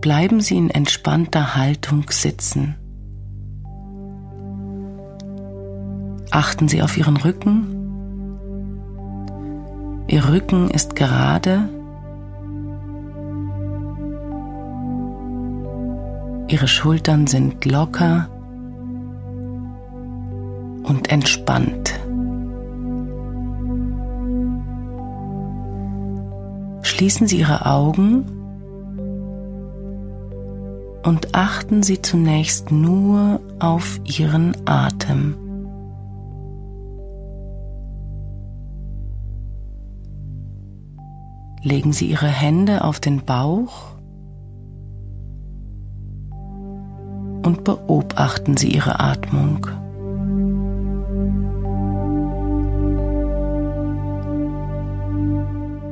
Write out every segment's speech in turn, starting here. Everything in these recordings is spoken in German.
bleiben Sie in entspannter Haltung sitzen. Achten Sie auf Ihren Rücken. Ihr Rücken ist gerade. Ihre Schultern sind locker und entspannt. Schließen Sie Ihre Augen und achten Sie zunächst nur auf Ihren Atem. Legen Sie Ihre Hände auf den Bauch und beobachten Sie Ihre Atmung.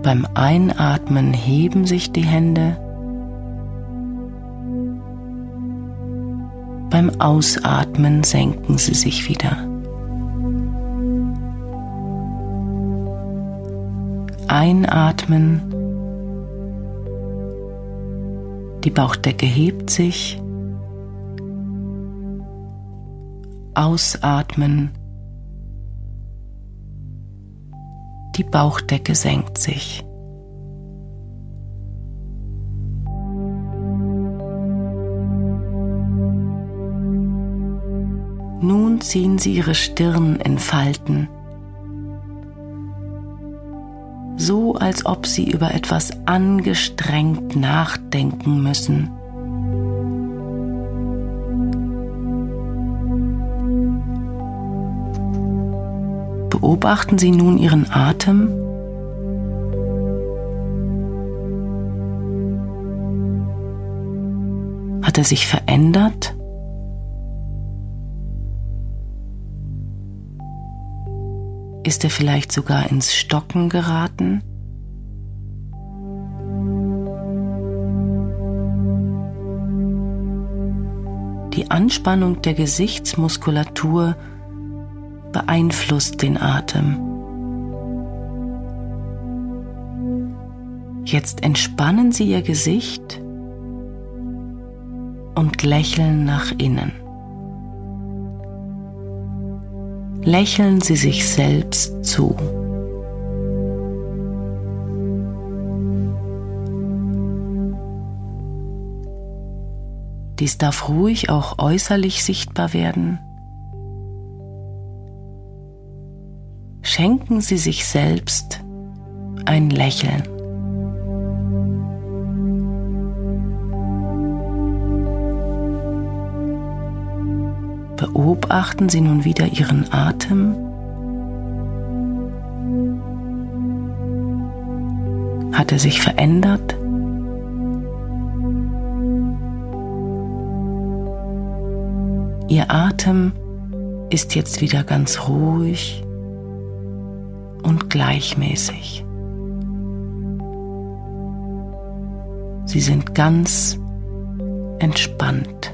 Beim Einatmen heben sich die Hände. Beim Ausatmen senken sie sich wieder. Einatmen. Die Bauchdecke hebt sich. Ausatmen. Die Bauchdecke senkt sich. Nun ziehen Sie Ihre Stirn in Falten, so als ob Sie über etwas angestrengt nachdenken müssen. Beobachten Sie nun Ihren Atem. Hat er sich verändert? Ist er vielleicht sogar ins Stocken geraten? Die Anspannung der Gesichtsmuskulatur beeinflusst den Atem. Jetzt entspannen Sie Ihr Gesicht und lächeln nach innen. Lächeln Sie sich selbst zu. Dies darf ruhig auch äußerlich sichtbar werden. schenken Sie sich selbst ein Lächeln. Beobachten Sie nun wieder Ihren Atem. Hat er sich verändert? Ihr Atem ist jetzt wieder ganz ruhig und gleichmäßig. Sie sind ganz entspannt.